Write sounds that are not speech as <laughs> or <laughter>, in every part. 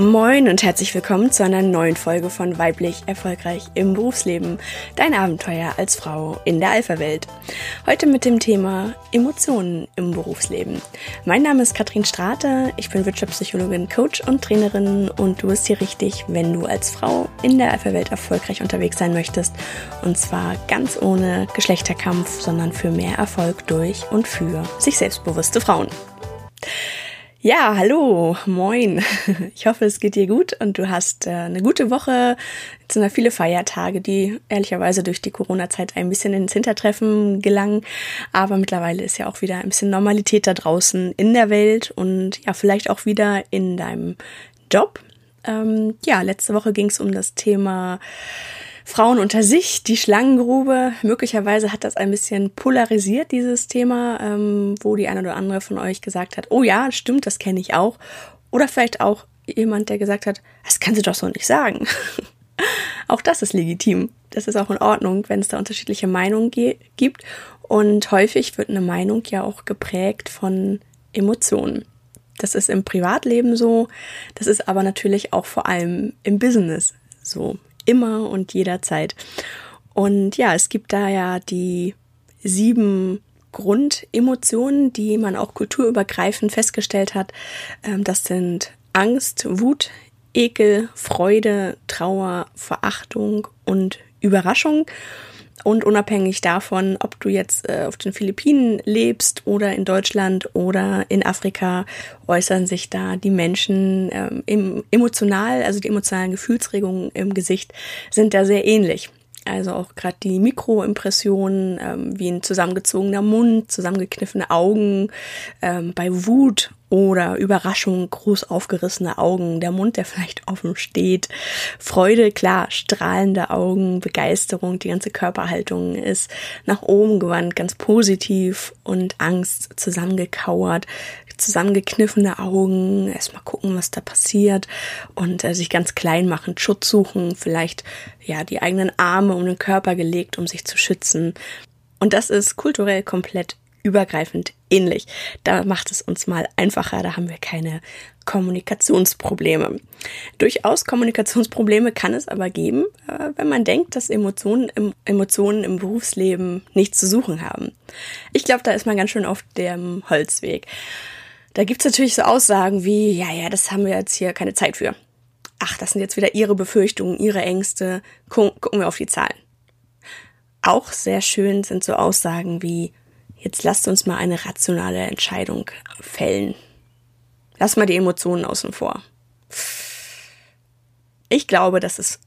Moin und herzlich willkommen zu einer neuen Folge von Weiblich Erfolgreich im Berufsleben. Dein Abenteuer als Frau in der Alpha-Welt. Heute mit dem Thema Emotionen im Berufsleben. Mein Name ist Katrin Strate, ich bin Wirtschaftspsychologin, Coach und Trainerin und du bist hier richtig, wenn du als Frau in der Alpha-Welt erfolgreich unterwegs sein möchtest. Und zwar ganz ohne Geschlechterkampf, sondern für mehr Erfolg durch und für sich selbstbewusste Frauen. Ja, hallo, moin. <laughs> Ich hoffe, es geht dir gut und du hast äh, eine gute Woche. Es sind ja viele Feiertage, die ehrlicherweise durch die Corona-Zeit ein bisschen ins Hintertreffen gelangen. Aber mittlerweile ist ja auch wieder ein bisschen Normalität da draußen in der Welt und ja, vielleicht auch wieder in deinem Job. Ähm, ja, letzte Woche ging es um das Thema Frauen unter sich, die Schlangengrube. Möglicherweise hat das ein bisschen polarisiert, dieses Thema, ähm, wo die eine oder andere von euch gesagt hat, oh ja, stimmt, das kenne ich auch. Oder vielleicht auch jemand, der gesagt hat, das kann sie doch so nicht sagen. <laughs> auch das ist legitim. Das ist auch in Ordnung, wenn es da unterschiedliche Meinungen gibt. Und häufig wird eine Meinung ja auch geprägt von Emotionen. Das ist im Privatleben so, das ist aber natürlich auch vor allem im Business so immer und jederzeit. Und ja, es gibt da ja die sieben Grundemotionen, die man auch kulturübergreifend festgestellt hat. Ähm, das sind Angst, Wut, Ekel, Freude, Trauer, Verachtung und Überraschung. Und unabhängig davon, ob du jetzt äh, auf den Philippinen lebst oder in Deutschland oder in Afrika, äußern sich da die Menschen ähm, im, emotional, also die emotionalen Gefühlsregungen im Gesicht sind da sehr ähnlich. Also auch gerade die Mikroimpressionen, ähm, wie ein zusammengezogener Mund, zusammengekniffene Augen, ähm, bei Wut oder Überraschung, groß aufgerissene Augen, der Mund, der <laughs> vielleicht offen steht, Freude, klar, strahlende Augen, Begeisterung, die ganze Körperhaltung ist nach oben gewandt, ganz positiv und Angst zusammengekauert, zusammengekniffene Augen, erstmal gucken, was da passiert und äh, sich ganz klein machen, Schutz suchen, vielleicht ja die eigenen Arme um den Körper gelegt, um sich zu schützen. Und das ist kulturell komplett übergreifend ähnlich. Da macht es uns mal einfacher, da haben wir keine Kommunikationsprobleme. Durchaus Kommunikationsprobleme kann es aber geben, äh, wenn man denkt, dass Emotionen im, Emotionen im Berufsleben nichts zu suchen haben. Ich glaube, da ist man ganz schön auf dem Holzweg. Da gibt's natürlich so Aussagen wie, ja, ja, das haben wir jetzt hier keine Zeit für. Ach, das sind jetzt wieder Ihre Befürchtungen, Ihre Ängste. Gucken wir auf die Zahlen. Auch sehr schön sind so Aussagen wie, jetzt lasst uns mal eine rationale Entscheidung fällen. Lass mal die Emotionen außen vor. Ich glaube, das ist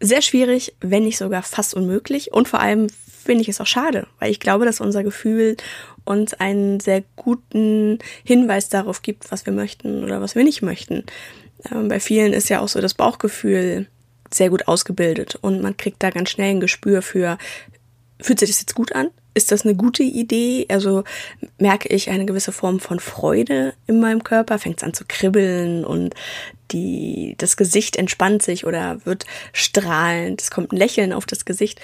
sehr schwierig, wenn nicht sogar fast unmöglich. Und vor allem finde ich es auch schade, weil ich glaube, dass unser Gefühl uns einen sehr guten Hinweis darauf gibt, was wir möchten oder was wir nicht möchten. Ähm, bei vielen ist ja auch so das Bauchgefühl sehr gut ausgebildet und man kriegt da ganz schnell ein Gespür für, fühlt sich das jetzt gut an? Ist das eine gute Idee? Also merke ich eine gewisse Form von Freude in meinem Körper, fängt es an zu kribbeln und die, das Gesicht entspannt sich oder wird strahlend, es kommt ein Lächeln auf das Gesicht.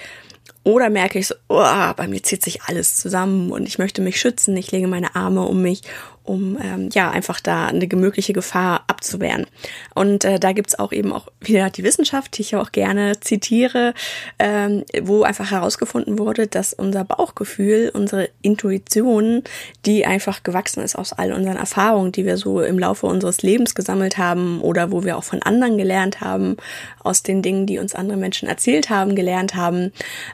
Oder merke ich so, oh, bei mir zieht sich alles zusammen und ich möchte mich schützen, ich lege meine Arme um mich um ähm, ja einfach da eine mögliche Gefahr abzuwehren. Und äh, da gibt's auch eben auch wieder die Wissenschaft, die ich auch gerne zitiere, ähm, wo einfach herausgefunden wurde, dass unser Bauchgefühl, unsere Intuition, die einfach gewachsen ist aus all unseren Erfahrungen, die wir so im Laufe unseres Lebens gesammelt haben oder wo wir auch von anderen gelernt haben, aus den Dingen, die uns andere Menschen erzählt haben, gelernt haben,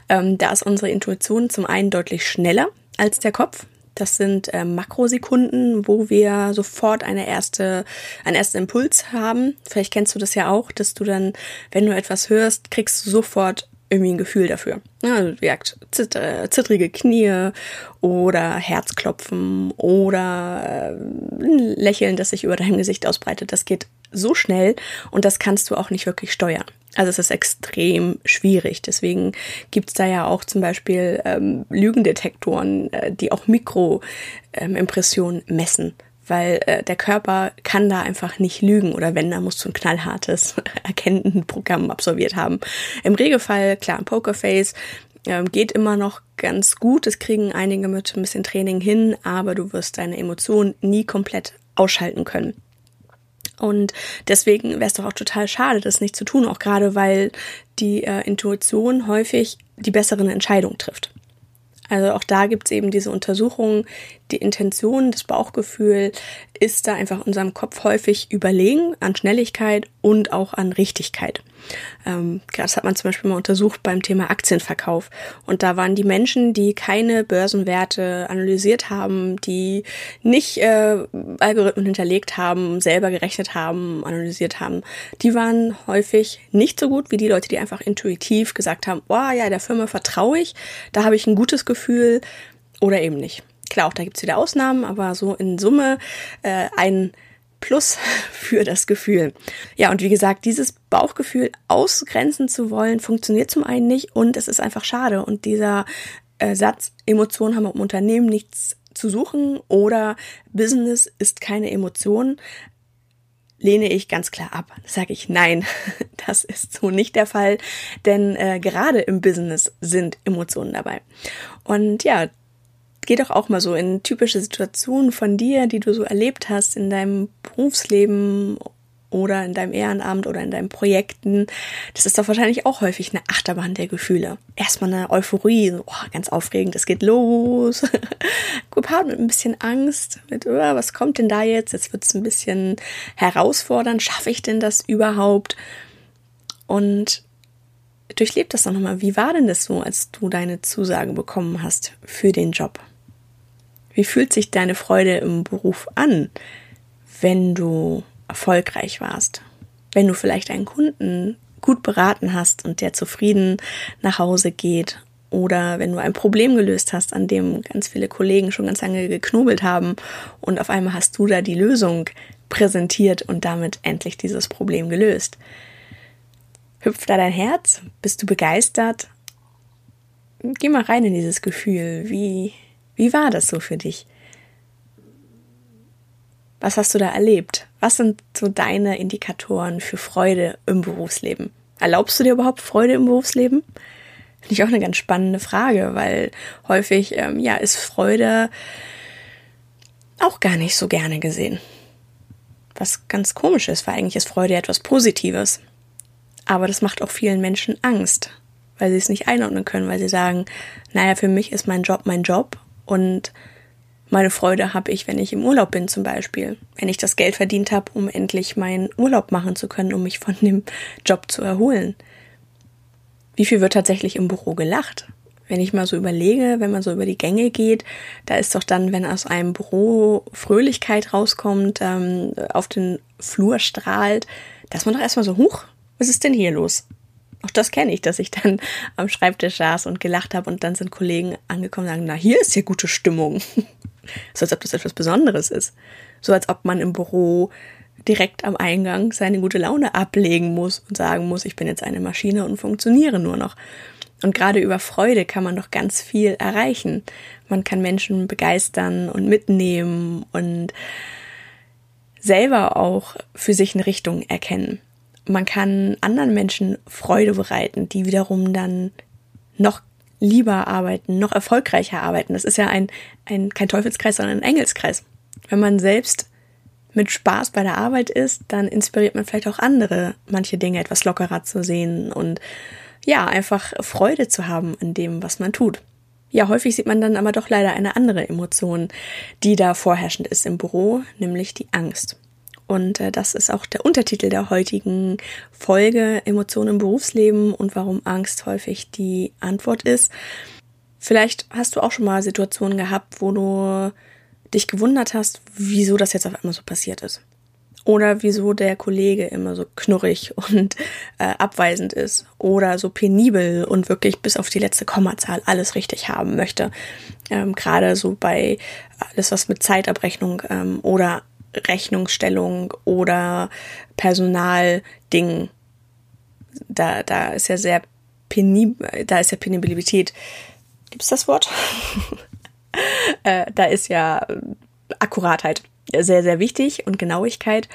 ähm, da ist unsere Intuition zum einen deutlich schneller als der Kopf. Das sind äh, Makrosekunden, wo wir sofort eine erste, einen ersten Impuls haben. Vielleicht kennst du das ja auch, dass du dann, wenn du etwas hörst, kriegst du sofort irgendwie ein Gefühl dafür. Ja, also, wie gesagt, zitt, äh, zittrige Knie oder Herzklopfen oder äh, ein Lächeln, das sich über dein Gesicht ausbreitet. Das geht so schnell und das kannst du auch nicht wirklich steuern. Also es ist extrem schwierig. Deswegen gibt's da ja auch zum Beispiel ähm, Lügendetektoren, äh, die auch Mikroimpressionen ähm, messen. Weil äh, der Körper kann da einfach nicht lügen oder wenn, dann musst du ein knallhartes <laughs> Erkennendenprogramm absolviert haben. Im Regelfall, klar, ein Pokerface ähm, geht immer noch ganz gut. Das kriegen einige mit ein bisschen Training hin, aber du wirst deine Emotionen nie komplett ausschalten können. Und deswegen wäre es doch auch total schade, das nicht zu tun, auch gerade weil die äh, Intuition häufig die besseren Entscheidungen trifft. Also auch da gibt es eben diese Untersuchungen, die Intention, das Bauchgefühl ist da einfach unserem Kopf häufig überlegen an Schnelligkeit und auch an Richtigkeit. Ähm, das hat man zum Beispiel mal untersucht beim Thema Aktienverkauf. Und da waren die Menschen, die keine Börsenwerte analysiert haben, die nicht äh, Algorithmen hinterlegt haben, selber gerechnet haben, analysiert haben, die waren häufig nicht so gut wie die Leute, die einfach intuitiv gesagt haben, oh ja, der Firma vertraue ich, da habe ich ein gutes Gefühl oder eben nicht. Klar, auch da gibt's wieder Ausnahmen, aber so in Summe äh, ein Plus <laughs> für das Gefühl. Ja, und wie gesagt, dieses Bauchgefühl ausgrenzen zu wollen, funktioniert zum einen nicht und es ist einfach schade. Und dieser äh, Satz, Emotionen haben im Unternehmen nichts zu suchen oder Business ist keine Emotion, lehne ich ganz klar ab. Sage ich nein, <laughs> das ist so nicht der Fall, denn äh, gerade im Business sind Emotionen dabei. Und ja, geh doch auch mal so in typische Situationen von dir, die du so erlebt hast in deinem Berufsleben oder in deinem Ehrenamt oder in deinen Projekten. Das ist doch wahrscheinlich auch häufig eine Achterbahn der Gefühle. Erstmal eine Euphorie, so, oh, ganz aufregend, es geht los. <laughs> Gepaart mit ein bisschen Angst, mit, oh, was kommt denn da jetzt? Jetzt wird es ein bisschen herausfordernd. Schaffe ich denn das überhaupt? Und durchlebt das doch nochmal. Wie war denn das so, als du deine Zusage bekommen hast für den Job? Wie fühlt sich deine Freude im Beruf an, wenn du erfolgreich warst? Wenn du vielleicht einen Kunden gut beraten hast und der zufrieden nach Hause geht oder wenn du ein Problem gelöst hast, an dem ganz viele Kollegen schon ganz lange geknobelt haben und auf einmal hast du da die Lösung präsentiert und damit endlich dieses Problem gelöst. Hüpft da dein Herz? Bist du begeistert? Geh mal rein in dieses Gefühl. Wie, wie war das so für dich? Was hast du da erlebt? Was sind so deine Indikatoren für Freude im Berufsleben? Erlaubst du dir überhaupt Freude im Berufsleben? Finde ich auch eine ganz spannende Frage, weil häufig ähm, ja ist Freude auch gar nicht so gerne gesehen. Was ganz komisch ist, weil eigentlich ist Freude etwas Positives. Aber das macht auch vielen Menschen Angst, weil sie es nicht einordnen können, weil sie sagen, naja, für mich ist mein Job mein Job und meine Freude habe ich, wenn ich im Urlaub bin zum Beispiel. Wenn ich das Geld verdient habe, um endlich meinen Urlaub machen zu können, um mich von dem <laughs> Job zu erholen. Wie viel wird tatsächlich im Büro gelacht? Wenn ich mal so überlege, wenn man so über die Gänge geht, da ist doch dann, wenn aus einem Büro Fröhlichkeit rauskommt, ähm, auf den Flur strahlt, dass man doch erstmal so, huch, was ist denn hier los? Auch das kenne ich, dass ich dann <laughs> am Schreibtisch saß und gelacht habe und dann sind Kollegen angekommen und sagen, na, hier ist ja gute Stimmung. <laughs> so als ob das etwas Besonderes ist. So als ob man im Büro direkt am Eingang seine gute Laune ablegen muss und sagen muss, ich bin jetzt eine Maschine und funktioniere nur noch. Und gerade über Freude kann man doch ganz viel erreichen. Man kann Menschen begeistern und mitnehmen und selber auch für sich eine Richtung erkennen man kann anderen Menschen Freude bereiten, die wiederum dann noch lieber arbeiten, noch erfolgreicher arbeiten. Das ist ja ein, ein kein Teufelskreis, sondern ein Engelskreis. Wenn man selbst mit Spaß bei der Arbeit ist, dann inspiriert man vielleicht auch andere, manche Dinge etwas lockerer zu sehen und ja, einfach Freude zu haben an dem, was man tut. Ja, häufig sieht man dann aber doch leider eine andere Emotion, die da vorherrschend ist im Büro, nämlich die Angst. Und äh, das ist auch der Untertitel der heutigen Folge Emotionen im Berufsleben und warum Angst häufig die Antwort ist. Vielleicht hast du auch schon mal Situationen gehabt, wo du dich gewundert hast, wieso das jetzt auf einmal so passiert ist. Oder wieso der Kollege immer so knurrig und äh, abweisend ist. Oder so penibel und wirklich bis auf die letzte Kommazahl alles richtig haben möchte. Ähm, Gerade so bei alles, was mit Zeitabrechnung ähm, oder Rechnungsstellung oder Personaldingen. Da, da ist ja sehr penib, da ist ja Penibilität. Gibt es das Wort? <laughs> äh, da ist ja Akkuratheit sehr, sehr wichtig und Genauigkeit.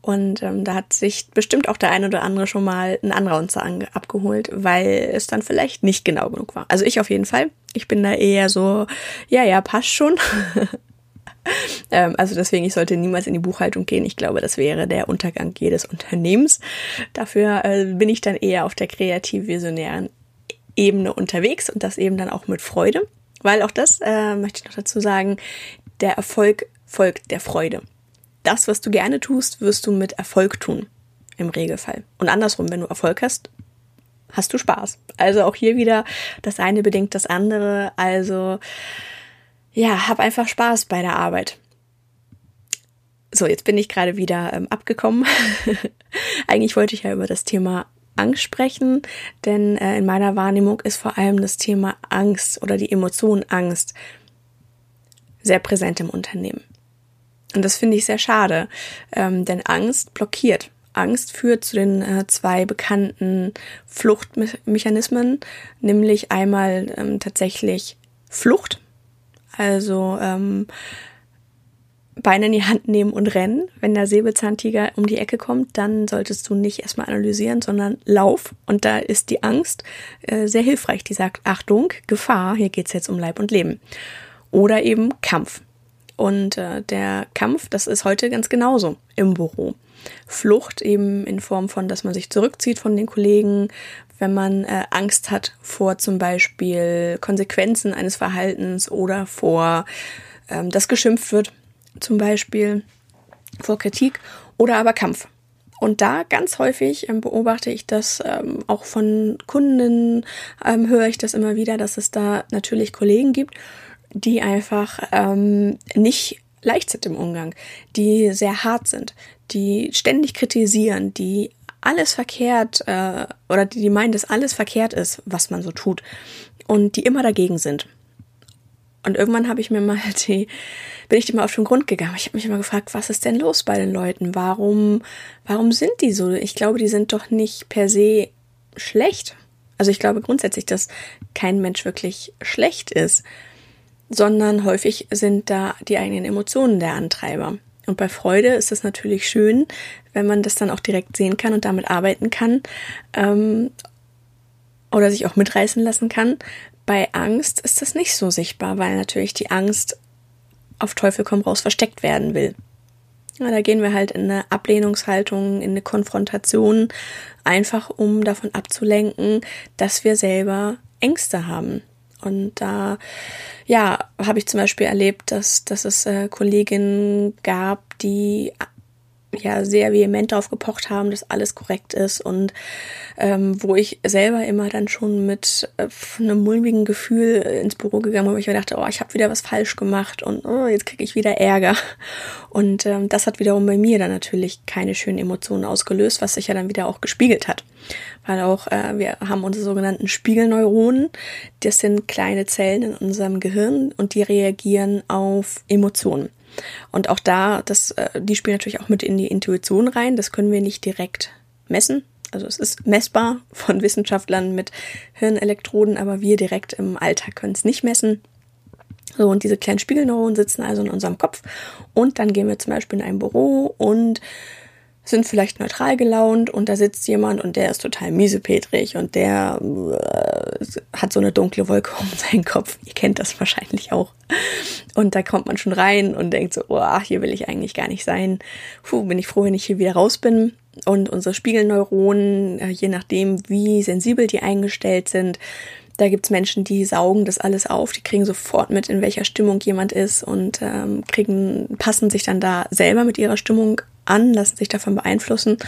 Und ähm, da hat sich bestimmt auch der ein oder andere schon mal einen Anraunzer abgeholt, weil es dann vielleicht nicht genau genug war. Also ich auf jeden Fall. Ich bin da eher so, ja, ja, passt schon. <laughs> <laughs> ähm, also deswegen, ich sollte niemals in die Buchhaltung gehen. Ich glaube, das wäre der Untergang jedes Unternehmens. Dafür äh, bin ich dann eher auf der kreativ-visionären Ebene unterwegs und das eben dann auch mit Freude. Weil auch das äh, möchte ich noch dazu sagen, der Erfolg folgt der Freude. Das, was du gerne tust, wirst du mit Erfolg tun. Im Regelfall. Und andersrum, wenn du Erfolg hast, hast du Spaß. Also auch hier wieder, das eine bedingt das andere. Also ja, hab einfach Spaß bei der Arbeit. So, jetzt bin ich gerade wieder ähm, abgekommen. <laughs> Eigentlich wollte ich ja über das Thema Angst sprechen, denn äh, in meiner Wahrnehmung ist vor allem das Thema Angst oder die Emotion Angst sehr präsent im Unternehmen. Und das finde ich sehr schade, ähm, denn Angst blockiert. Angst führt zu den äh, zwei bekannten Fluchtmechanismen, nämlich einmal ähm, tatsächlich Flucht, also ähm, Beine in die Hand nehmen und rennen. Wenn der Säbelzahntiger um die Ecke kommt, dann solltest du nicht erstmal analysieren, sondern lauf. Und da ist die Angst äh, sehr hilfreich. Die sagt, Achtung, Gefahr, hier geht's jetzt um Leib und Leben. Oder eben Kampf. Und äh, der Kampf, das ist heute ganz genauso im Büro. Flucht eben in Form von, dass man sich zurückzieht von den Kollegen, wenn man äh, Angst hat vor zum Beispiel Konsequenzen eines Verhaltens oder vor, ähm, dass geschimpft wird, zum Beispiel vor Kritik oder aber Kampf. Und da ganz häufig ähm, beobachte ich das ähm, auch von Kunden, ähm, höre ich das immer wieder, dass es da natürlich Kollegen gibt, die einfach ähm, nicht leicht sind im Umgang, die sehr hart sind, die ständig kritisieren, die alles verkehrt äh, oder die, die meinen, dass alles verkehrt ist, was man so tut und die immer dagegen sind. Und irgendwann habe ich mir mal <laughs> die, bin ich dem mal auf den Grund gegangen. Ich habe mich immer gefragt, was ist denn los bei den Leuten? Warum, warum sind die so? Ich glaube, die sind doch nicht per se schlecht. Also ich glaube grundsätzlich, dass kein Mensch wirklich schlecht ist sondern häufig sind da die eigenen Emotionen der Antreiber. Und bei Freude ist es natürlich schön, wenn man das dann auch direkt sehen kann und damit arbeiten kann ähm, oder sich auch mitreißen lassen kann. Bei Angst ist das nicht so sichtbar, weil natürlich die Angst auf Teufel komm raus versteckt werden will. Ja, da gehen wir halt in eine Ablehnungshaltung, in eine Konfrontation, einfach um davon abzulenken, dass wir selber Ängste haben, und da, ja, habe ich zum Beispiel erlebt, dass, dass es äh, Kolleginnen gab, die ja sehr vehement darauf gepocht haben, dass alles korrekt ist und ähm, wo ich selber immer dann schon mit äh, einem mulmigen Gefühl ins Büro gegangen bin, wo ich mir dachte, oh, ich habe wieder was falsch gemacht und oh, jetzt kriege ich wieder Ärger. Und ähm, das hat wiederum bei mir dann natürlich keine schönen Emotionen ausgelöst, was sich ja dann wieder auch gespiegelt hat. Weil auch äh, wir haben unsere sogenannten Spiegelneuronen, das sind kleine Zellen in unserem Gehirn und die reagieren auf Emotionen. Und auch da, das, äh, die spielen natürlich auch mit in die Intuition rein. Das können wir nicht direkt messen. Also es ist messbar von <laughs> Wissenschaftlern mit Hirnelektroden, aber wir direkt im Alltag können es nicht messen. So, und diese kleinen Spiegelneuronen sitzen also in unserem Kopf. Und dann gehen wir zum Beispiel in ein Büro und sind vielleicht neutral gelaunt und da sitzt jemand und der ist total miesepetrig und der äh, hat so eine dunkle Wolke <laughs> um seinen Kopf. Ihr kennt das wahrscheinlich auch. Und da kommt man schon rein und denkt so, oh, hier will ich eigentlich gar nicht sein. Puh, bin ich froh, wenn ich hier wieder raus bin. Und unsere Spiegelneuronen, äh, je nachdem, wie sensibel die eingestellt sind, da gibt's Menschen, die saugen das alles auf, die kriegen sofort mit, in welcher Stimmung jemand ist und ähm, kriegen, passen sich dann da selber mit ihrer Stimmung an, lassen sich davon beeinflussen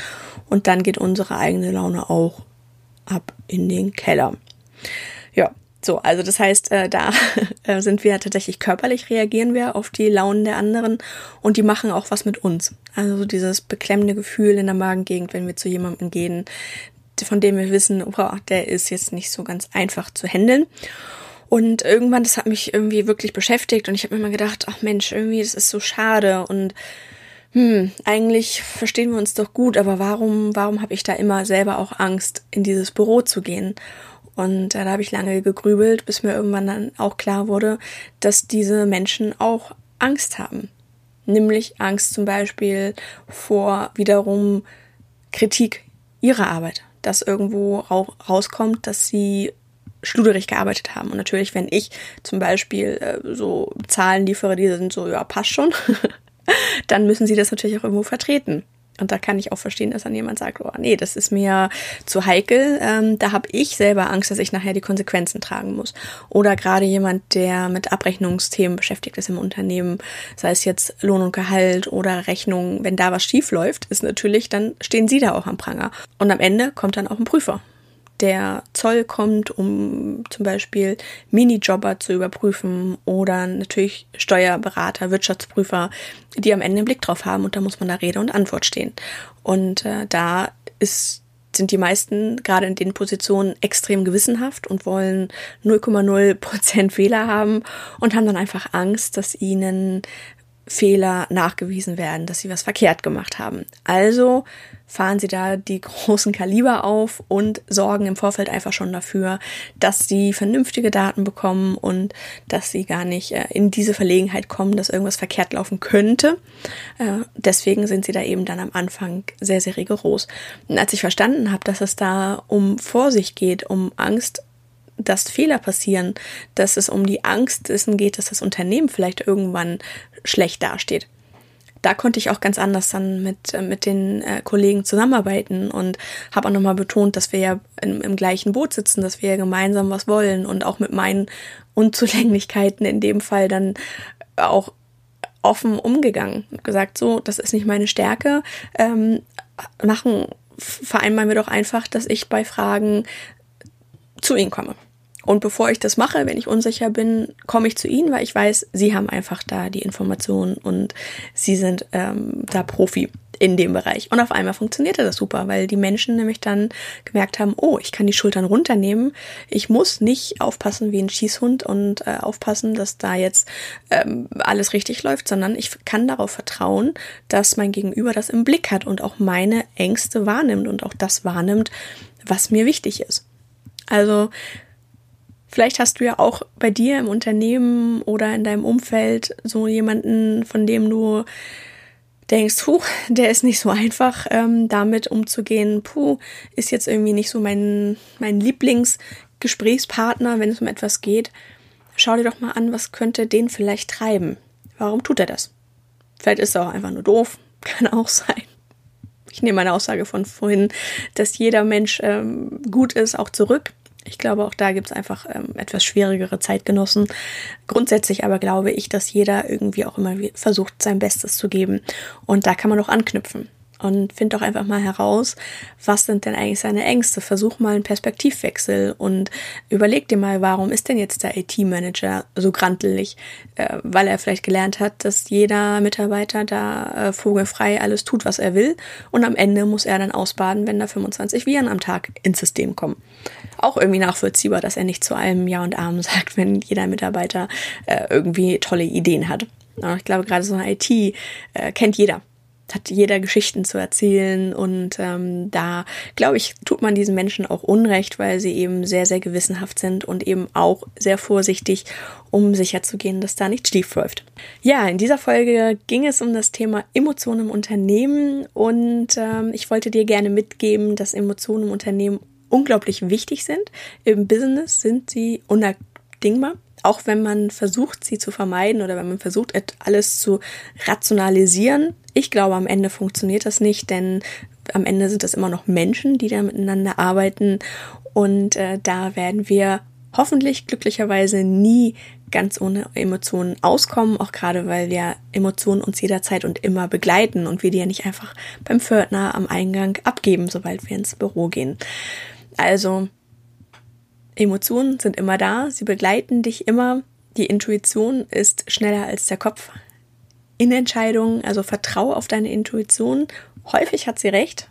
und dann geht unsere eigene Laune auch ab in den Keller. Ja, so, also das heißt, äh, da <laughs> äh, sind wir tatsächlich körperlich reagieren wir auf die Launen der anderen und die machen auch was mit uns. Also dieses beklemmende Gefühl in der Magengegend, wenn wir zu jemandem gehen, von dem wir wissen, oh, der ist jetzt nicht so ganz einfach zu handeln. Und irgendwann, das hat mich irgendwie wirklich beschäftigt und ich habe mir immer gedacht, ach Mensch, irgendwie, das ist so schade und hm, eigentlich verstehen wir uns doch gut, aber warum, warum habe ich da immer selber auch Angst, in dieses Büro zu gehen? Und äh, da habe ich lange gegrübelt, bis mir irgendwann dann auch klar wurde, dass diese Menschen auch Angst haben. Nämlich Angst zum Beispiel vor wiederum Kritik ihrer Arbeit. Dass irgendwo rauskommt, dass sie schluderig gearbeitet haben. Und natürlich, wenn ich zum Beispiel äh, so Zahlen liefere, die sind so, ja, passt schon, <laughs> <laughs> dann müssen sie das natürlich auch irgendwo vertreten. Und da kann ich auch verstehen, dass dann jemand sagt, oh nee, das ist mir zu heikel. Ähm, da habe ich selber Angst, dass ich nachher die Konsequenzen tragen muss. Oder gerade jemand, der mit Abrechnungsthemen beschäftigt ist im Unternehmen, sei es jetzt Lohn und Gehalt oder Rechnung, wenn da was schief läuft, ist natürlich, dann stehen sie da auch am Pranger. Und am Ende kommt dann auch ein Prüfer der Zoll kommt, um zum Beispiel Minijobber zu überprüfen oder natürlich Steuerberater, Wirtschaftsprüfer, die am Ende einen Blick drauf haben und da muss man da Rede und Antwort stehen. Und äh, da ist sind die meisten gerade in den Positionen extrem gewissenhaft und wollen 0,0 Prozent Fehler haben und haben dann einfach Angst, dass ihnen Fehler nachgewiesen werden, dass sie was verkehrt gemacht haben. Also fahren sie da die <laughs> großen Kaliber auf und sorgen im Vorfeld einfach schon dafür, dass sie vernünftige Daten bekommen und dass sie gar nicht äh, in diese Verlegenheit kommen, dass irgendwas verkehrt laufen könnte. Äh, deswegen sind sie da eben dann am Anfang sehr, sehr rigoros. Und als ich verstanden habe, dass es da um Vorsicht geht, um Angst dass Fehler passieren, dass es um die Angst dessen geht, dass das Unternehmen vielleicht irgendwann schlecht dasteht. Da konnte ich auch ganz anders dann mit, äh, mit den äh, Kollegen zusammenarbeiten und habe auch nochmal betont, dass wir ja im, im gleichen Boot sitzen, dass wir ja gemeinsam was wollen und auch mit meinen Unzulänglichkeiten in dem Fall dann auch offen umgegangen gesagt, so, das ist nicht meine Stärke, ähm, machen, vereinbaren wir doch einfach, dass ich bei Fragen zu Ihnen komme. Und bevor ich das mache, wenn ich unsicher bin, komme ich zu Ihnen, weil ich weiß, Sie haben einfach da die Informationen und Sie sind ähm, da Profi in dem Bereich. Und auf einmal funktionierte das super, weil die Menschen nämlich dann gemerkt haben, oh, ich kann die Schultern runternehmen. Ich muss nicht aufpassen wie ein Schießhund und äh, aufpassen, dass da jetzt ähm, alles richtig läuft, sondern ich kann darauf vertrauen, dass mein Gegenüber das im Blick hat und auch meine Ängste wahrnimmt und auch das wahrnimmt, was mir wichtig ist. Also Vielleicht hast du ja auch bei dir im Unternehmen oder in deinem Umfeld so jemanden, von dem du denkst, puh, der ist nicht so einfach, ähm, damit umzugehen. Puh, ist jetzt irgendwie nicht so mein, mein Lieblingsgesprächspartner, wenn es um etwas geht. Schau dir doch mal an, was könnte den vielleicht treiben. Warum tut er das? Vielleicht ist er auch einfach nur doof. <laughs> Kann auch sein. Ich nehme meine Aussage von vorhin, dass jeder Mensch ähm, gut ist, auch zurück. Ich glaube, auch da gibt es einfach ähm, etwas schwierigere Zeitgenossen. Grundsätzlich aber glaube ich, dass jeder irgendwie auch immer versucht, sein Bestes zu geben. Und da kann man auch anknüpfen und find doch einfach mal heraus, was sind denn eigentlich seine Ängste. Versuch mal einen Perspektivwechsel und überleg dir mal, warum ist denn jetzt der IT-Manager so grantelig? Äh, weil er vielleicht gelernt hat, dass jeder Mitarbeiter da äh, vogelfrei alles tut, was er will und am Ende muss er dann ausbaden, wenn da 25 Viren am Tag ins System kommen. Auch irgendwie nachvollziehbar, dass er nicht zu allem Ja und Amen <laughs> sagt, wenn jeder Mitarbeiter äh, irgendwie tolle Ideen hat. ich glaube, gerade so eine IT äh, kennt jeder hat jeder Geschichten zu erzählen und ähm, da glaube ich tut man diesen Menschen auch Unrecht, weil sie eben sehr sehr gewissenhaft sind und eben auch sehr vorsichtig, um sicherzugehen, dass da nichts schief läuft. Ja, in dieser Folge ging es um das Thema Emotionen im Unternehmen und ähm, ich wollte dir gerne mitgeben, dass Emotionen im Unternehmen unglaublich wichtig sind. Im Business sind sie unabdingbar auch wenn man versucht, sie zu vermeiden oder wenn man versucht, alles zu rationalisieren. Ich glaube, am Ende funktioniert das nicht, denn am Ende sind das immer noch Menschen, die da miteinander arbeiten und äh, da werden wir hoffentlich glücklicherweise nie ganz ohne Emotionen auskommen, auch gerade weil wir Emotionen uns jederzeit und immer begleiten und wir die ja nicht einfach beim Pförtner am Eingang abgeben, sobald wir ins Büro gehen. Also Emotionen sind immer da, sie begleiten dich immer. Die Intuition ist schneller als der Kopf. In Entscheidungen, also vertraue auf deine Intuition. Häufig hat sie recht,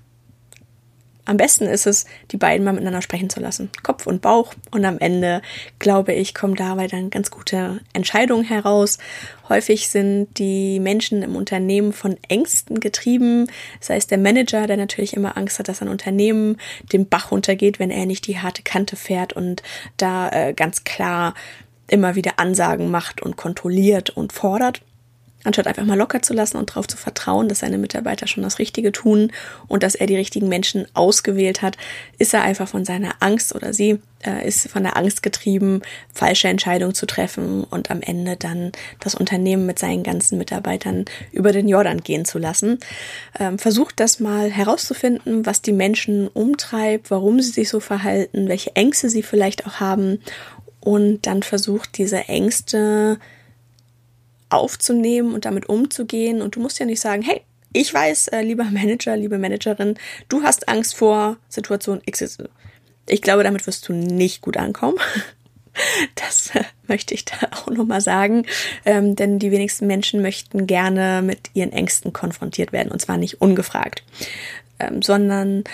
am besten ist es, die beiden mal miteinander sprechen zu lassen. Kopf und Bauch. Und am Ende, glaube ich, kommen dabei dann ganz gute Entscheidungen heraus. Häufig sind die Menschen im Unternehmen von Ängsten getrieben. Sei es der Manager, der natürlich immer Angst hat, dass ein Unternehmen den Bach runtergeht, wenn er nicht die harte Kante fährt und da äh, ganz klar immer wieder Ansagen macht und kontrolliert und fordert. Anstatt einfach mal locker zu lassen und darauf zu vertrauen, dass seine Mitarbeiter schon das Richtige tun und dass er die richtigen Menschen ausgewählt hat, ist er einfach von seiner Angst oder sie äh, ist von der Angst getrieben, falsche Entscheidungen zu treffen und am Ende dann das Unternehmen mit seinen ganzen Mitarbeitern über den Jordan gehen zu lassen. Ähm, versucht das mal herauszufinden, was die Menschen umtreibt, warum sie sich so verhalten, welche Ängste sie vielleicht auch haben und dann versucht diese Ängste aufzunehmen und damit umzugehen. Und du musst ja nicht sagen, hey, ich weiß, äh, lieber <laughs> Manager, liebe Managerin, du hast Angst vor Situation XY. Ich glaube, damit wirst du nicht gut ankommen. <laughs> Das äh, möchte ich da auch nochmal sagen, ähm, denn die wenigsten Menschen möchten gerne mit ihren Ängsten konfrontiert werden und zwar nicht ungefragt, ähm, sondern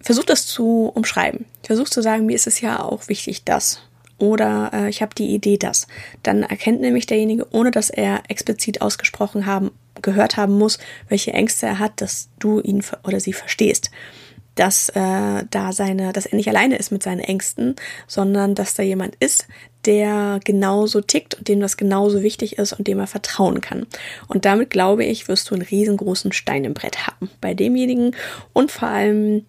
versuch das zu umschreiben. Versuch zu sagen, mir ist es ja auch wichtig, dass oder äh, ich habe die Idee, dass. Dann erkennt nämlich derjenige, ohne dass er explizit ausgesprochen haben, gehört haben muss, welche Ängste er hat, dass du ihn oder sie verstehst. Dass äh, da seine, dass er nicht alleine ist mit seinen Ängsten, sondern dass da jemand ist, der genauso tickt und dem das genauso wichtig ist und dem er vertrauen kann. Und damit glaube ich, wirst du einen riesengroßen Stein im Brett haben bei demjenigen und vor allem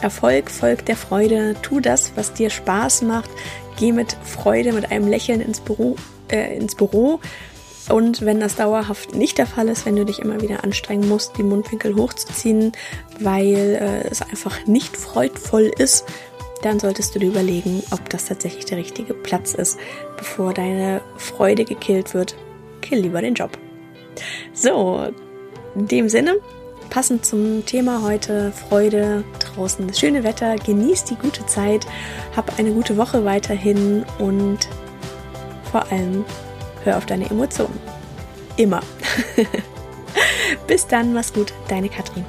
Erfolg folgt der Freude. Tu das, was dir Spaß macht. Geh mit Freude, mit einem Lächeln ins Büro, äh, ins Büro. Und wenn das dauerhaft nicht der Fall ist, wenn du dich immer wieder anstrengen musst, die Mundwinkel hochzuziehen, weil äh, es einfach nicht freudvoll ist, dann solltest du dir überlegen, ob das tatsächlich der richtige Platz ist. Bevor deine Freude gekillt wird, kill lieber den Job. So, in dem Sinne, passend zum Thema heute Freude draußen, das schöne Wetter, genießt die gute Zeit, hab eine gute Woche weiterhin und vor allem hör auf deine Emotionen. Immer. <laughs> Bis dann, mach's gut, deine Katrin.